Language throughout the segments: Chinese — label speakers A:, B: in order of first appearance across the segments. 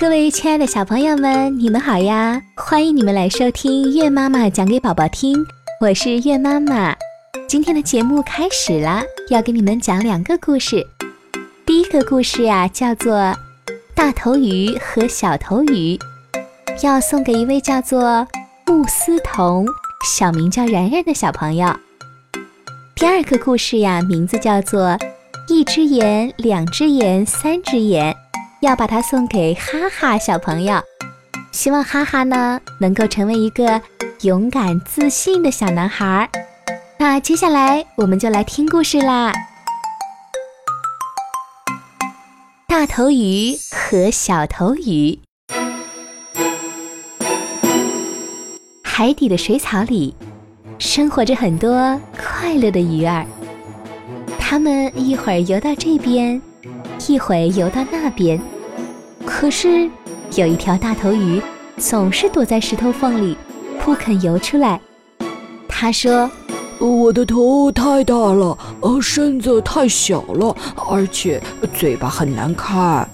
A: 各位亲爱的小朋友们，你们好呀！欢迎你们来收听月妈妈讲给宝宝听，我是月妈妈。今天的节目开始了，要给你们讲两个故事。第一个故事呀，叫做《大头鱼和小头鱼》，要送给一位叫做穆思彤，小名叫然然的小朋友。第二个故事呀，名字叫做《一只眼、两只眼、三只眼》。要把它送给哈哈小朋友，希望哈哈呢能够成为一个勇敢自信的小男孩。那接下来我们就来听故事啦。大头鱼和小头鱼，海底的水草里生活着很多快乐的鱼儿，它们一会儿游到这边。一会游到那边，可是有一条大头鱼总是躲在石头缝里，不肯游出来。他说：“
B: 我的头太大了，呃，身子太小了，而且嘴巴很难看。”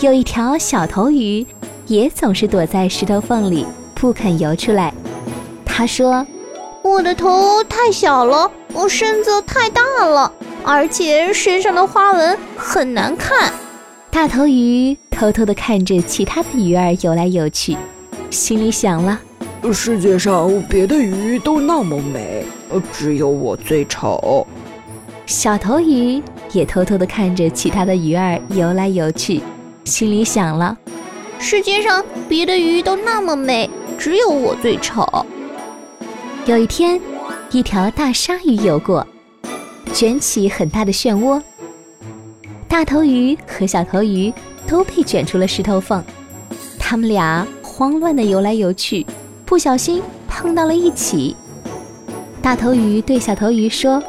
A: 有一条小头鱼也总是躲在石头缝里，不肯游出来。他说：“
C: 我的头太小了，我身子太大了。”而且身上的花纹很难看。
A: 大头鱼偷偷地看着其他的鱼儿游来游去，心里想了：
B: 世界上别的鱼都那么美，只有我最丑。
A: 小头鱼也偷偷地看着其他的鱼儿游来游去，心里想了：
C: 世界上别的鱼都那么美，只有我最丑。
A: 有一天，一条大鲨鱼游过。卷起很大的漩涡，大头鱼和小头鱼都被卷出了石头缝，他们俩慌乱地游来游去，不小心碰到了一起。大头鱼对小头鱼说：“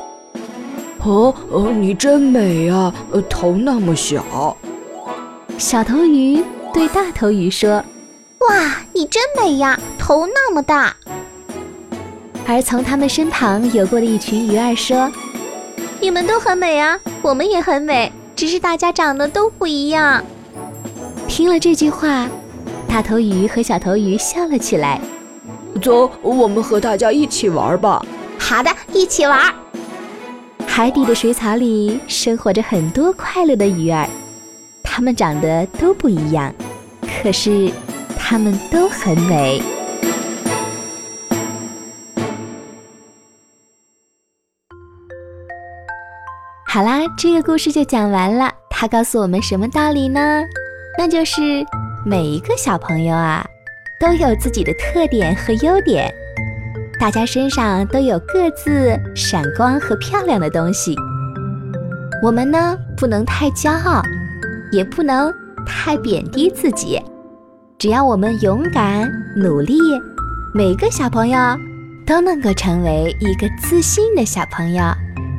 B: 哦哦，你真美呀，头那么小。”
A: 小头鱼对大头鱼说：“
C: 哇，你真美呀，头那么大。”
A: 而从他们身旁游过的一群鱼儿说。
C: 你们都很美啊，我们也很美，只是大家长得都不一样。
A: 听了这句话，大头鱼和小头鱼笑了起来。
B: 走，我们和大家一起玩吧。
C: 好的，一起玩。
A: 海底的水草里生活着很多快乐的鱼儿，它们长得都不一样，可是它们都很美。好啦，这个故事就讲完了。它告诉我们什么道理呢？那就是每一个小朋友啊，都有自己的特点和优点，大家身上都有各自闪光和漂亮的东西。我们呢，不能太骄傲，也不能太贬低自己。只要我们勇敢努力，每个小朋友都能够成为一个自信的小朋友。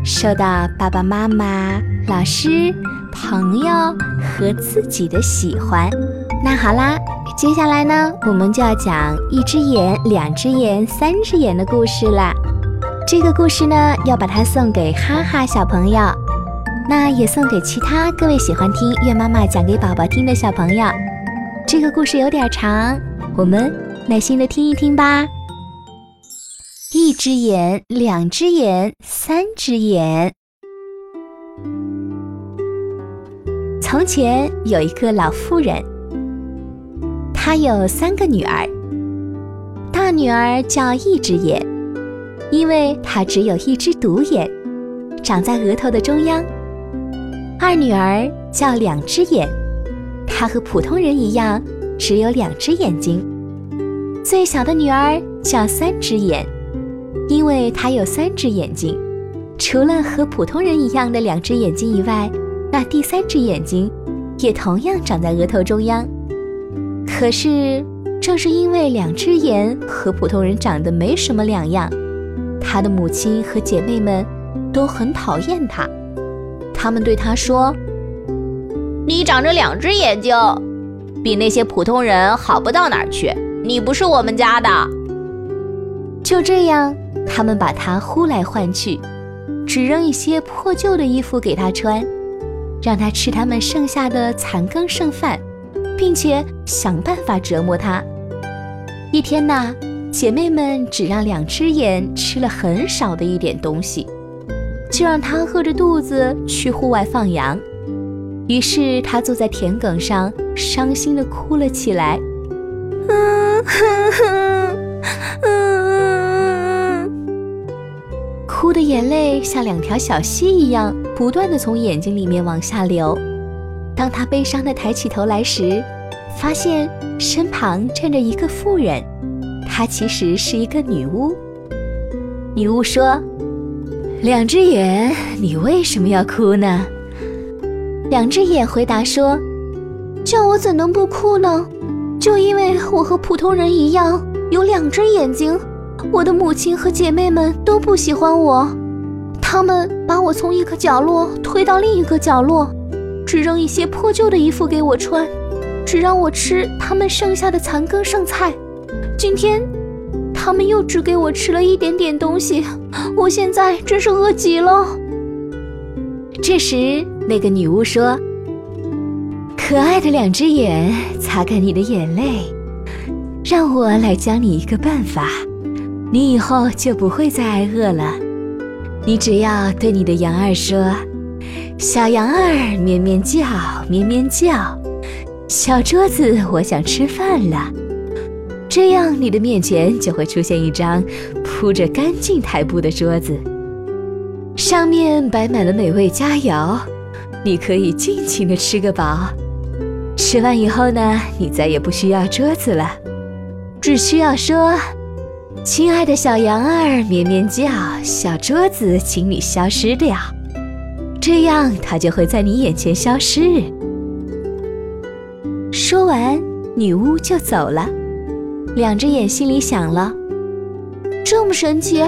A: 受到爸爸妈妈、老师、朋友和自己的喜欢。那好啦，接下来呢，我们就要讲一只眼、两只眼、三只眼的故事啦。这个故事呢，要把它送给哈哈小朋友，那也送给其他各位喜欢听月妈妈讲给宝宝听的小朋友。这个故事有点长，我们耐心的听一听吧。一只眼，两只眼，三只眼。从前有一个老妇人，她有三个女儿。大女儿叫一只眼，因为她只有一只独眼，长在额头的中央。二女儿叫两只眼，她和普通人一样，只有两只眼睛。最小的女儿叫三只眼。因为他有三只眼睛，除了和普通人一样的两只眼睛以外，那第三只眼睛也同样长在额头中央。可是，正是因为两只眼和普通人长得没什么两样，他的母亲和姐妹们都很讨厌他。他们对他说：“
C: 你长着两只眼睛，比那些普通人好不到哪儿去。你不是我们家的。”
A: 就这样。他们把他呼来唤去，只扔一些破旧的衣服给他穿，让他吃他们剩下的残羹剩饭，并且想办法折磨他。一天呐，姐妹们只让两只眼吃了很少的一点东西，就让它饿着肚子去户外放羊。于是他坐在田埂上，伤心地哭了起来。嗯哼哼，哭的眼泪像两条小溪一样，不断的从眼睛里面往下流。当他悲伤的抬起头来时，发现身旁站着一个妇人，她其实是一个女巫。女巫说：“两只眼，你为什么要哭呢？”两只眼回答说：“
C: 叫我怎能不哭呢？就因为我和普通人一样有两只眼睛，我的母亲和姐妹们都不喜欢我，他们把我从一个角落推到另一个角落，只扔一些破旧的衣服给我穿，只让我吃他们剩下的残羹剩菜。今天，他们又只给我吃了一点点东西，我现在真是饿极了。”
A: 这时。那个女巫说：“可爱的两只眼，擦干你的眼泪，让我来教你一个办法，你以后就不会再挨饿了。你只要对你的羊儿说：‘小羊儿，咩咩叫，咩咩叫，小桌子，我想吃饭了。’这样，你的面前就会出现一张铺着干净台布的桌子，上面摆满了美味佳肴。”你可以尽情的吃个饱，吃完以后呢，你再也不需要桌子了，只需要说：“亲爱的小羊儿，咩咩叫，小桌子，请你消失掉。”这样它就会在你眼前消失。说完，女巫就走了。两只眼心里想了：
C: 这么神奇。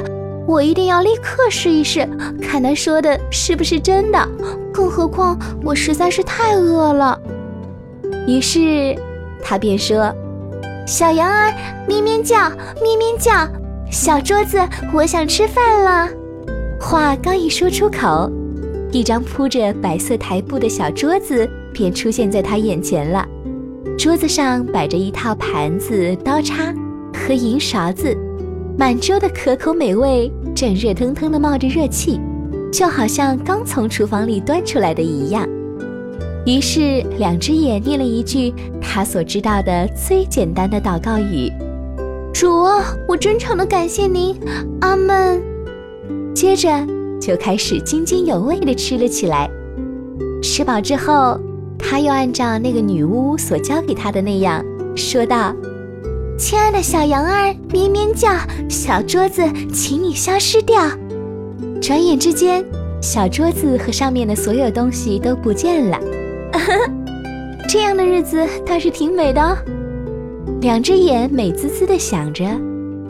C: 我一定要立刻试一试，看他说的是不是真的。更何况我实在是太饿了。
A: 于是他便说：“
C: 小羊儿咩咩叫，咩咩叫，小桌子，我想吃饭了。”
A: 话刚一说出口，一张铺着白色台布的小桌子便出现在他眼前了。桌子上摆着一套盘子、刀叉和银勺子。满桌的可口美味正热腾腾地冒着热气，就好像刚从厨房里端出来的一样。于是，两只眼念了一句他所知道的最简单的祷告语：“
C: 主，我真诚的感谢您，阿门。”
A: 接着就开始津津有味的吃了起来。吃饱之后，他又按照那个女巫所教给他的那样说道。
C: 亲爱的小羊儿，咩咩叫，小桌子，请你消失掉。
A: 转眼之间，小桌子和上面的所有东西都不见了。
C: 这样的日子倒是挺美的哦。
A: 两只眼美滋滋地想着，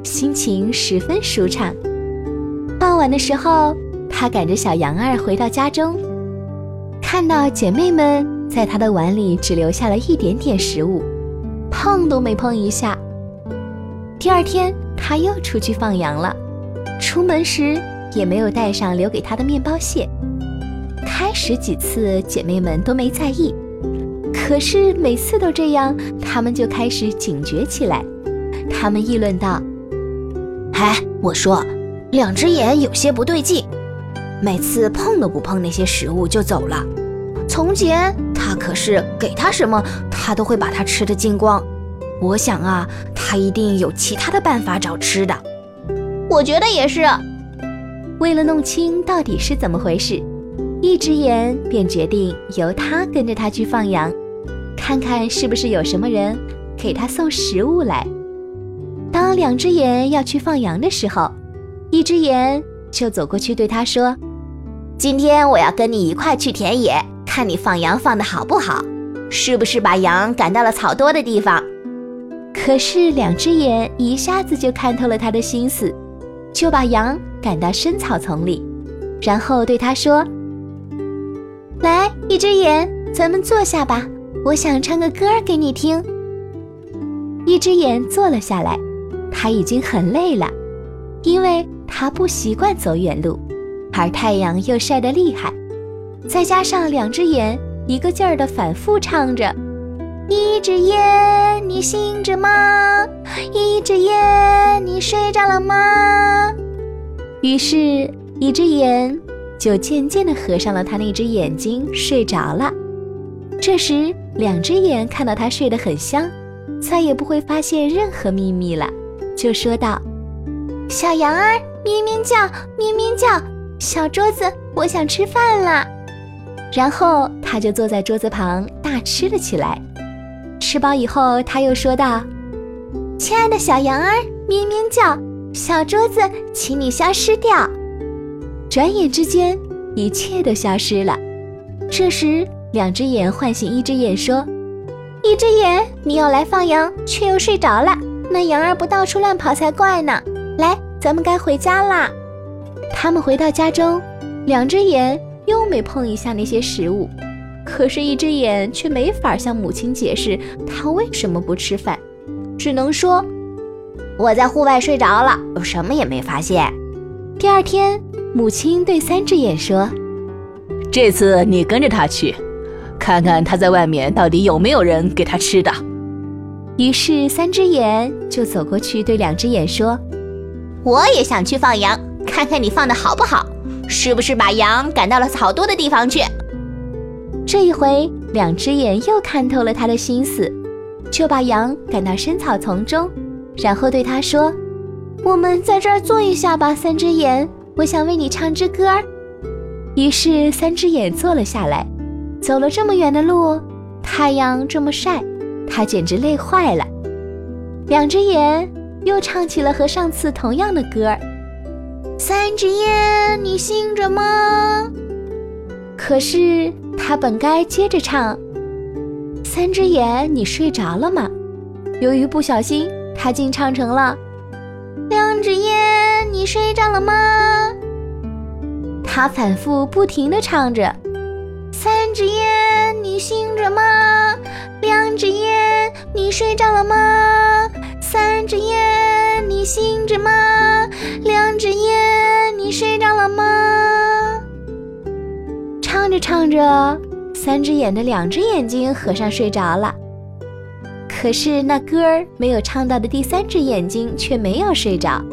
A: 心情十分舒畅。傍晚的时候，他赶着小羊儿回到家中，看到姐妹们在他的碗里只留下了一点点食物，碰都没碰一下。第二天，他又出去放羊了。出门时也没有带上留给他的面包屑。开始几次，姐妹们都没在意，可是每次都这样，他们就开始警觉起来。他们议论道：“
D: 哎，我说，两只眼有些不对劲，每次碰都不碰那些食物就走了。从前他可是给他什么，他都会把它吃得精光。我想啊。”他一定有其他的办法找吃的，
C: 我觉得也是。
A: 为了弄清到底是怎么回事，一只眼便决定由他跟着他去放羊，看看是不是有什么人给他送食物来。当两只眼要去放羊的时候，一只眼就走过去对他说：“
D: 今天我要跟你一块去田野，看你放羊放的好不好，是不是把羊赶到了草多的地方。”
A: 可是两只眼一下子就看透了他的心思，就把羊赶到深草丛里，然后对他说：“
C: 来，一只眼，咱们坐下吧，我想唱个歌给你听。”
A: 一只眼坐了下来，他已经很累了，因为他不习惯走远路，而太阳又晒得厉害，再加上两只眼一个劲儿地反复唱着。
C: 一只眼，你醒着吗？一只眼，你睡着了吗？
A: 于是，一只眼就渐渐地合上了他那只眼睛，睡着了。这时，两只眼看到他睡得很香，再也不会发现任何秘密了，就说道：“
C: 小羊儿咩咩叫，咩咩叫，小桌子，我想吃饭了。”
A: 然后他就坐在桌子旁大吃了起来。吃饱以后，他又说道：“
C: 亲爱的小羊儿咩咩叫，小桌子，请你消失掉。”
A: 转眼之间，一切都消失了。这时，两只眼唤醒一只眼，说：“
C: 一只眼，你要来放羊，却又睡着了。那羊儿不到处乱跑才怪呢。来，咱们该回家啦。”
A: 他们回到家中，两只眼又没碰一下那些食物，可是，一只眼却没法向母亲解释他为什么不吃饭，只能说：“
D: 我在户外睡着了，我什么也没发现。”
A: 第二天，母亲对三只眼说：“
B: 这次你跟着他去。”看看他在外面到底有没有人给他吃的。
A: 于是三只眼就走过去对两只眼说：“
D: 我也想去放羊，看看你放的好不好，是不是把羊赶到了草多的地方去。”
A: 这一回，两只眼又看透了他的心思，就把羊赶到深草丛中，然后对他说：“
C: 我们在这儿坐一下吧，三只眼，我想为你唱支歌。”
A: 于是三只眼坐了下来。走了这么远的路，太阳这么晒，他简直累坏了。两只眼又唱起了和上次同样的歌儿：“
C: 三只眼，你醒着吗？”
A: 可是他本该接着唱：“三只眼，你睡着了吗？”由于不小心，他竟唱成了：“
C: 两只眼，你睡着了吗？”
A: 他反复不停地唱着。
C: 你醒着吗？两只眼，你睡着了吗？三只眼，你醒着吗？两只眼，你睡着了吗？
A: 唱着唱着，三只眼的两只眼睛合上睡着了。可是那歌儿没有唱到的第三只眼睛却没有睡着，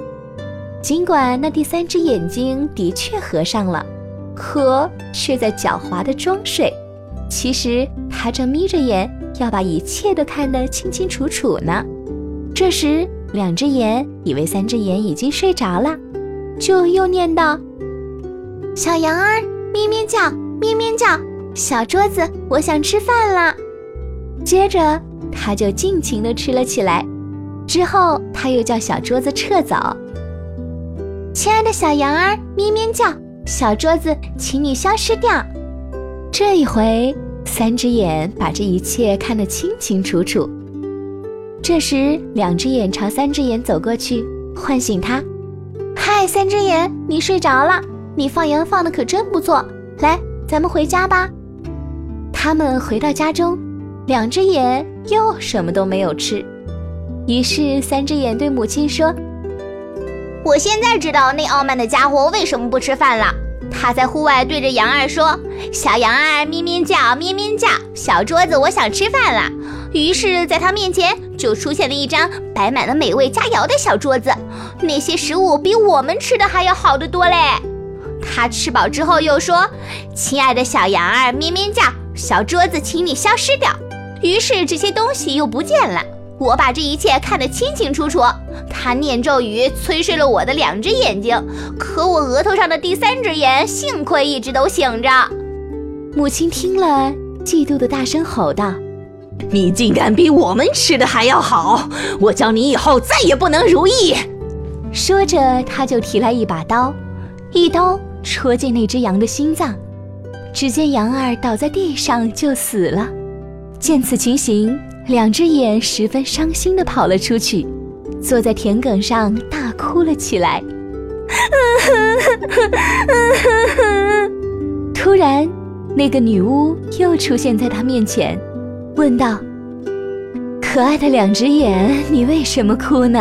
A: 尽管那第三只眼睛的确合上了。可却在狡猾的装睡，其实他正眯着眼，要把一切都看得清清楚楚呢。这时，两只眼以为三只眼已经睡着了，就又念道：“
C: 小羊儿咩咩叫，咩咩叫，小桌子，我想吃饭了。”
A: 接着，他就尽情地吃了起来。之后，他又叫小桌子撤走。
C: 亲爱的小羊儿咩咩叫。小桌子，请你消失掉。
A: 这一回，三只眼把这一切看得清清楚楚。这时，两只眼朝三只眼走过去，唤醒他：“
C: 嗨，三只眼，你睡着了？你放羊放的可真不错。来，咱们回家吧。”
A: 他们回到家中，两只眼又什么都没有吃。于是，三只眼对母亲说。
D: 我现在知道那傲慢的家伙为什么不吃饭了。他在户外对着羊儿说：“小羊儿咩咩叫，咩咩叫，小桌子，我想吃饭了。”于是，在他面前就出现了一张摆满了美味佳肴的小桌子，那些食物比我们吃的还要好得多嘞。他吃饱之后又说：“亲爱的小羊儿咩咩叫，小桌子，请你消失掉。”于是这些东西又不见了。我把这一切看得清清楚楚。他念咒语催睡了我的两只眼睛，可我额头上的第三只眼幸亏一直都醒着。
A: 母亲听了，嫉妒的大声吼道：“
B: 你竟敢比我们吃的还要好！我叫你以后再也不能如意！”
A: 说着，他就提来一把刀，一刀戳进那只羊的心脏。只见羊儿倒在地上就死了。见此情形，两只眼十分伤心地跑了出去。坐在田埂上大哭了起来。突然，那个女巫又出现在他面前，问道：“可爱的两只眼，你为什么哭呢？”“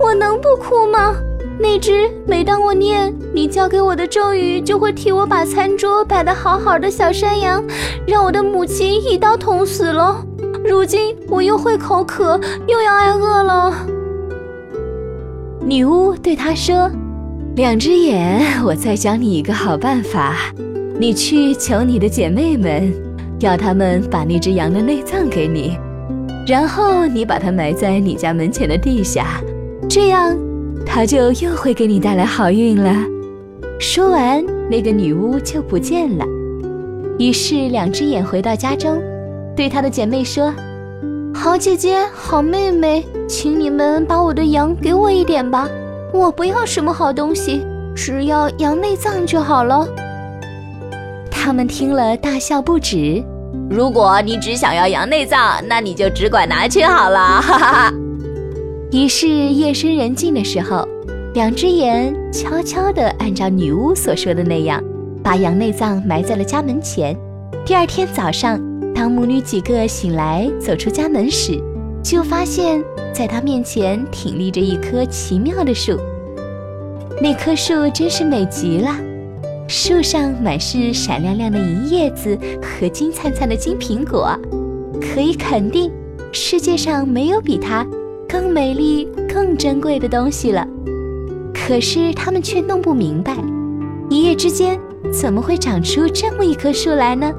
C: 我能不哭吗？那只每当我念你教给我的咒语，就会替我把餐桌摆得好好的小山羊，让我的母亲一刀捅死了。如今我又会口渴，又要挨饿了。
A: 女巫对他说：“两只眼，我再教你一个好办法，你去求你的姐妹们，要她们把那只羊的内脏给你，然后你把它埋在你家门前的地下，这样它就又会给你带来好运了。”说完，那个女巫就不见了。于是，两只眼回到家中，对她的姐妹说。
C: 好姐姐，好妹妹，请你们把我的羊给我一点吧。我不要什么好东西，只要羊内脏就好了。
A: 他们听了大笑不止。
D: 如果你只想要羊内脏，那你就只管拿去好了。哈哈哈。
A: 于是夜深人静的时候，两只眼悄悄地按照女巫所说的那样，把羊内脏埋在了家门前。第二天早上。当母女几个醒来，走出家门时，就发现，在她面前挺立着一棵奇妙的树。那棵树真是美极了，树上满是闪亮亮的银叶子和金灿灿的金苹果，可以肯定，世界上没有比它更美丽、更珍贵的东西了。可是他们却弄不明白，一夜之间怎么会长出这么一棵树来呢？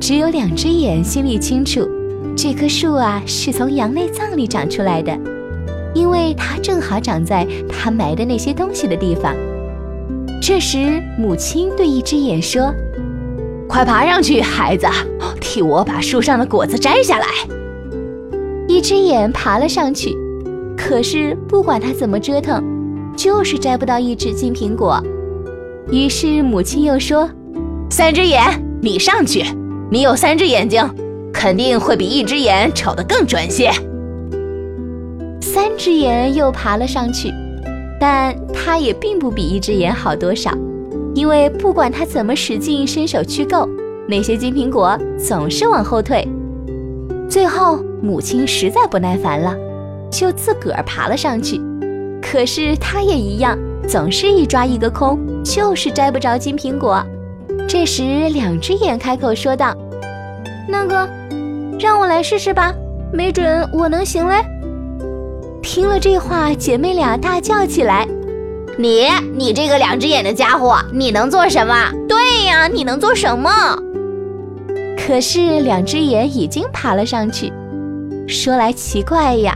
A: 只有两只眼心里清楚，这棵树啊是从羊内脏里长出来的，因为它正好长在它埋的那些东西的地方。这时，母亲对一只眼说：“
D: 快爬上去，孩子，替我把树上的果子摘下来。”
A: 一只眼爬了上去，可是不管它怎么折腾，就是摘不到一只金苹果。于是母亲又说：“
D: 三只眼，你上去。”你有三只眼睛，肯定会比一只眼瞅得更准些。
A: 三只眼又爬了上去，但它也并不比一只眼好多少，因为不管它怎么使劲伸手去够，那些金苹果总是往后退。最后，母亲实在不耐烦了，就自个儿爬了上去，可是它也一样，总是一抓一个空，就是摘不着金苹果。这时，两只眼开口说道：“
C: 那个，让我来试试吧，没准我能行嘞。”
A: 听了这话，姐妹俩大叫起来：“
D: 你，你这个两只眼的家伙，你能做什么？对呀，你能做什么？”
A: 可是，两只眼已经爬了上去。说来奇怪呀，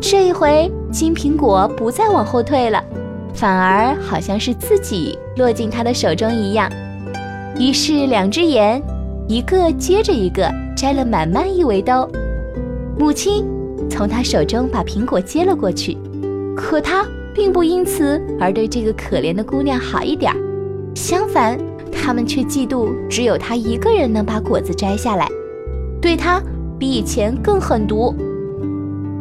A: 这一回金苹果不再往后退了，反而好像是自己落进他的手中一样。于是，两只眼一个接着一个摘了满满一围兜。母亲从他手中把苹果接了过去，可他并不因此而对这个可怜的姑娘好一点儿。相反，他们却嫉妒只有他一个人能把果子摘下来，对他比以前更狠毒。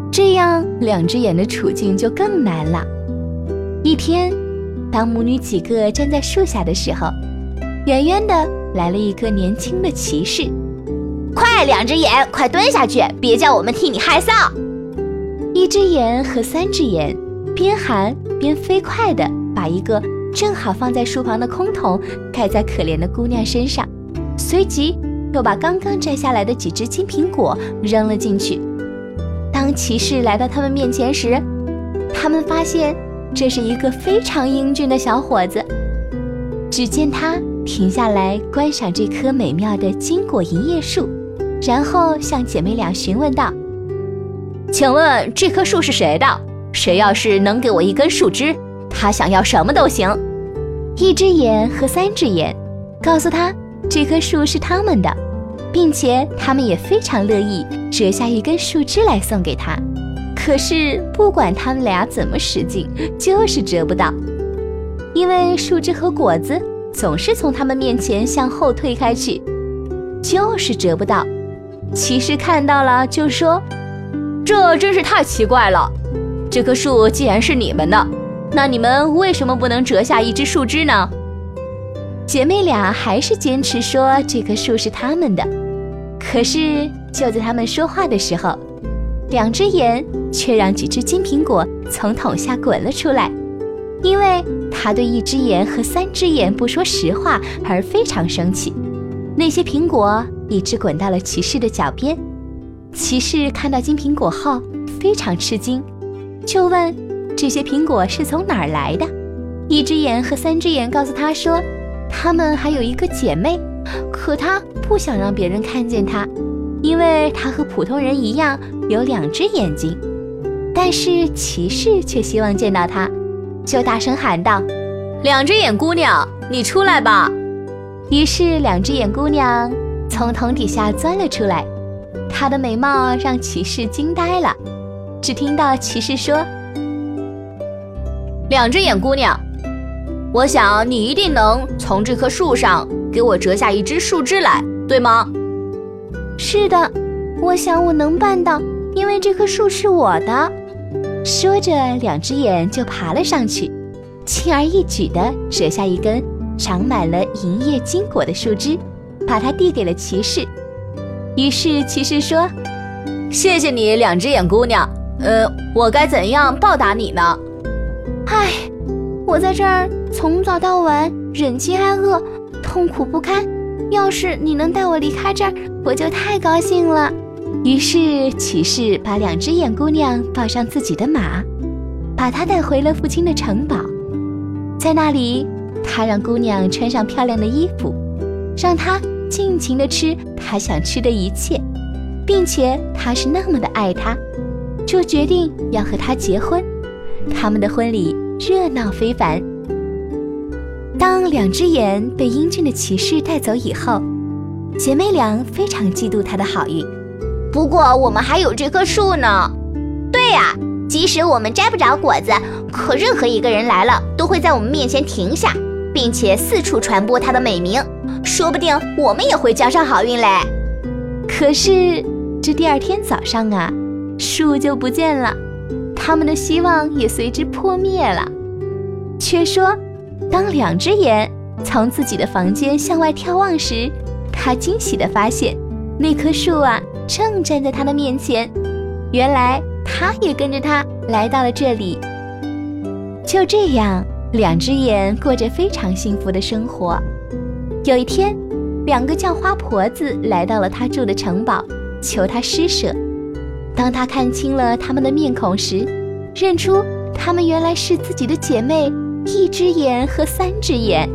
A: 这样，两只眼的处境就更难了。一天，当母女几个站在树下的时候。远远的来了一个年轻的骑士，
D: 两只眼，快蹲下去，别叫我们替你害臊！
A: 一只眼和三只眼边喊边飞快地把一个正好放在树旁的空桶盖在可怜的姑娘身上，随即又把刚刚摘下来的几只金苹果扔了进去。当骑士来到他们面前时，他们发现这是一个非常英俊的小伙子。只见他。停下来观赏这棵美妙的金果银叶树，然后向姐妹俩询问道：“
D: 请问这棵树是谁的？谁要是能给我一根树枝，他想要什么都行。”
A: 一只眼和三只眼告诉他，这棵树是他们的，并且他们也非常乐意折下一根树枝来送给他。可是不管他们俩怎么使劲，就是折不到，因为树枝和果子。总是从他们面前向后退开去，就是折不到。骑士看到了，就说：“
D: 这真是太奇怪了！这棵树既然是你们的，那你们为什么不能折下一只树枝呢？”
A: 姐妹俩还是坚持说这棵树是他们的。可是就在他们说话的时候，两只眼却让几只金苹果从桶下滚了出来。因为他对一只眼和三只眼不说实话而非常生气，那些苹果一直滚到了骑士的脚边。骑士看到金苹果后非常吃惊，就问这些苹果是从哪儿来的。一只眼和三只眼告诉他说，他们还有一个姐妹，可他不想让别人看见她，因为她和普通人一样有两只眼睛。但是骑士却希望见到她，就大声喊道：“
D: 两只眼姑娘，你出来吧！”
A: 于是两只眼姑娘从桶底下钻了出来，她的美貌让骑士惊呆了。只听到骑士说：“
D: 两只眼姑娘。”我想你一定能从这棵树上给我折下一只树枝来，对吗？
C: 是的，我想我能办到，因为这棵树是我的。
A: 说着，两只眼就爬了上去，轻而易举地折下一根长满了银叶金果的树枝，把它递给了骑士。于是骑士说：“
D: 谢谢你，两只眼姑娘。呃，我该怎样报答你呢？”
C: 唉，我在这儿。从早到晚忍饥挨饿，痛苦不堪。要是你能带我离开这儿，我就太高兴了。
A: 于是骑士把两只眼姑娘抱上自己的马，把她带回了父亲的城堡。在那里，他让姑娘穿上漂亮的衣服，让她尽情的吃她想吃的一切，并且他是那么的爱她，就决定要和她结婚。他们的婚礼热闹非凡。当两只眼被英俊的骑士带走以后，姐妹俩非常嫉妒他的好运。
D: 不过我们还有这棵树呢。
C: 对呀，即使我们摘不着果子，可任何一个人来了，都会在我们面前停下，并且四处传播它的美名。说不定我们也会交上好运嘞。
A: 可是这第二天早上啊，树就不见了，他们的希望也随之破灭了。却说。当两只眼从自己的房间向外眺望时，他惊喜地发现，那棵树啊正站在他的面前。原来他也跟着他来到了这里。就这样，两只眼过着非常幸福的生活。有一天，两个叫花婆子来到了他住的城堡，求他施舍。当他看清了他们的面孔时，认出他们原来是自己的姐妹。一只眼和三只眼，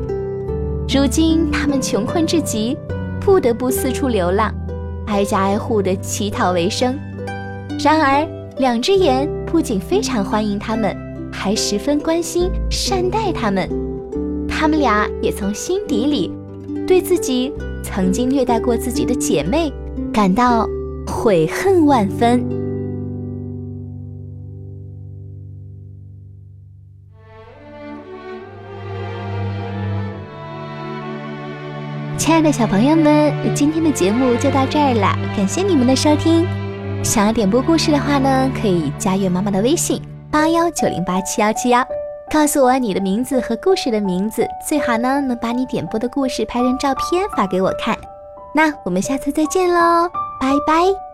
A: 如今他们穷困至极，不得不四处流浪，挨家挨户的乞讨为生。然而，两只眼不仅非常欢迎他们，还十分关心善待他们。他们俩也从心底里对自己曾经虐待过自己的姐妹感到悔恨万分。亲爱的小朋友们，今天的节目就到这儿了，感谢你们的收听。想要点播故事的话呢，可以加月妈妈的微信八幺九零八七幺七幺，告诉我你的名字和故事的名字，最好呢能把你点播的故事拍成照片发给我看。那我们下次再见喽，拜拜。